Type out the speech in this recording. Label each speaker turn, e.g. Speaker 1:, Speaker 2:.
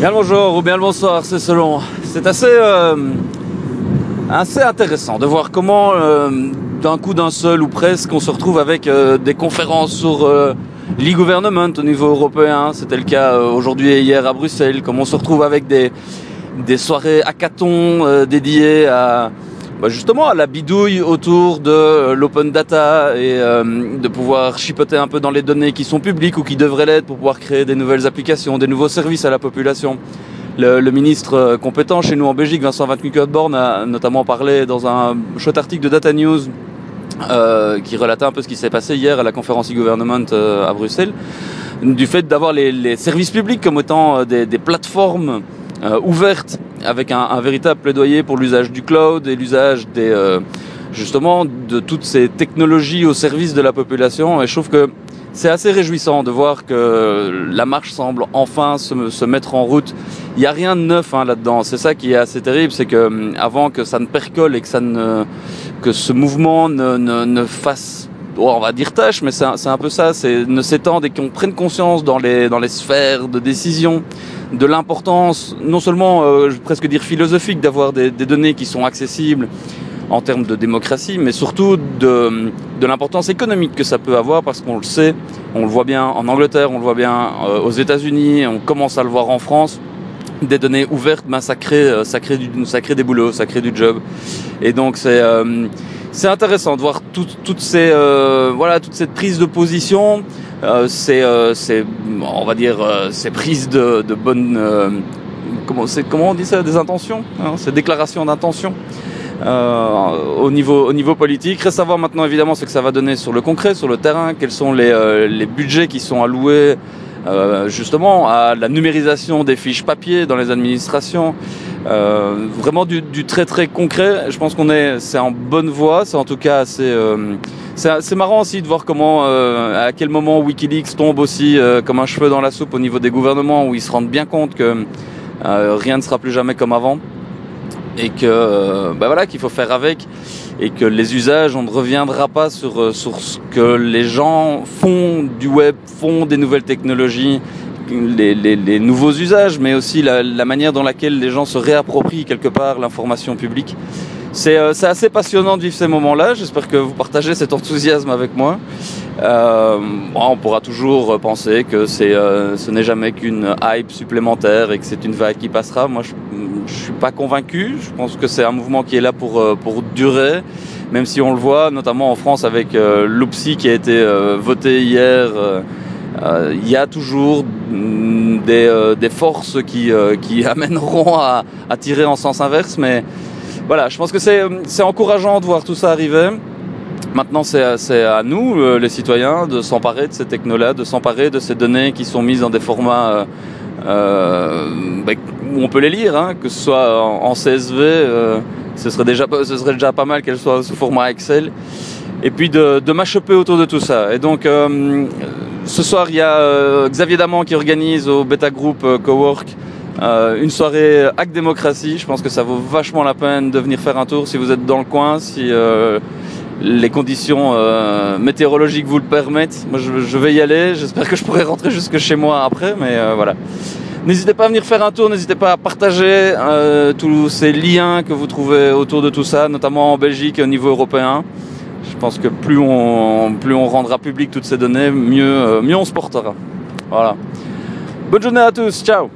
Speaker 1: Bien le bonjour ou bien le bonsoir, c'est selon. C'est assez, euh, assez intéressant de voir comment, euh, d'un coup d'un seul ou presque, on se retrouve avec euh, des conférences sur l'e-government au niveau européen. C'était le cas aujourd'hui et hier à Bruxelles. Comme on se retrouve avec des, des soirées hackathon euh, dédiées à bah, justement à la bidouille autour de euh, l'open data et euh, de pouvoir chipoter un peu dans les données qui sont publiques ou qui devraient l'être pour pouvoir créer des nouvelles applications, des nouveaux services à la population. Le, ministre euh, compétent chez nous en Belgique, Vincent Van Kuykhout-Born, a notamment parlé dans un chouette article de Data News qui relatait un peu ce qui s'est passé hier à la conférence e-government à Bruxelles, du fait d'avoir les, services publics comme étant des plateformes euh, ouvertes avec un, un véritable plaidoyer pour l'usage du cloud et l'usage des euh, justement de toutes ces technologies au service de la population. Et je trouve que c'est assez réjouissant de voir que la marche semble enfin se, se mettre en route. Il n'y a rien de neuf hein, là-dedans. C'est ça qui est assez terrible, c'est que hum, avant que ça ne percole et que ça ne que ce mouvement ne, ne, ne fasse on va dire tâche, mais c'est un, peu ça, c'est ne s'étendre et qu'on prenne conscience dans les, dans les sphères de décision de l'importance, non seulement, euh, je presque dire philosophique, d'avoir des, données qui sont accessibles en termes de démocratie, mais surtout de, l'importance économique que ça peut avoir, parce qu'on le sait, on le voit bien en Angleterre, on le voit bien euh, aux États-Unis, on commence à le voir en France, des données ouvertes, ben, ça, crée, euh, ça, crée du, ça crée des boulots, ça crée du job. Et donc c'est euh, c'est intéressant de voir tout, toutes ces euh, voilà toute cette prise de position, euh, c'est euh, c'est on va dire euh, ces prises de, de bonnes euh, comment c'est comment on dit ça des intentions, hein, ces déclarations d'intention. Euh, au niveau au niveau politique, reste à voir maintenant évidemment ce que ça va donner sur le concret, sur le terrain, quels sont les les budgets qui sont alloués euh, justement à la numérisation des fiches papier dans les administrations, euh, vraiment du, du, très très concret. Je pense qu'on est, c'est en bonne voie, c'est en tout cas assez. Euh, c'est marrant aussi de voir comment, à quel moment WikiLeaks tombe aussi comme un cheveu dans la soupe au niveau des gouvernements, où ils se rendent bien compte que rien ne sera plus jamais comme avant et que euh, bah voilà qu'il faut faire avec. Et que les usages on ne reviendra pas sur euh, sur ce que les gens font du web font des nouvelles technologies les, les, les nouveaux usages mais aussi la, la manière dans laquelle les gens se réapproprient quelque part l'information publique. C'est euh, assez passionnant de vivre ces moments là j'espère que vous partagez cet enthousiasme avec moi euh, on pourra toujours penser que euh, ce n'est jamais qu'une hype supplémentaire et que c'est une vague qui passera moi je je suis pas convaincu. Je pense que c'est un mouvement qui est là pour euh, pour durer, même si on le voit notamment en France avec euh, qui a été voté hier. Il y a toujours mm, des, des forces qui, qui amèneront à, à tirer en sens inverse, mais voilà, je pense que c'est c'est encourageant de voir tout ça arriver. Maintenant, c'est à nous, euh, les citoyens, de s'emparer de ces technos-là, de s'emparer de ces données qui sont mises dans des formats euh, euh, bah, où on peut les lire, hein, que ce soit en, CSV, ce, serait déjà, pas mal qu'elles soient sous format Excel, et puis de, de autour de tout ça. Et donc, ce soir, il y a Xavier Damant qui organise au Beta Group Cowork une soirée Hack Démocratie. Je pense que ça vaut vachement la peine de venir faire un tour si vous êtes dans le coin, les conditions euh, météorologiques vous le permettent. Moi, je, je vais y aller. J'espère que je pourrai rentrer jusque chez moi après, mais euh, voilà. N'hésitez pas à venir faire un tour, n'hésitez pas à partager euh, tous ces liens que vous trouvez autour de tout ça, notamment en Belgique et au niveau européen. Je pense que plus on, plus on rendra public toutes ces données, mieux, euh, mieux on se portera. Voilà. Bonne journée à tous, ciao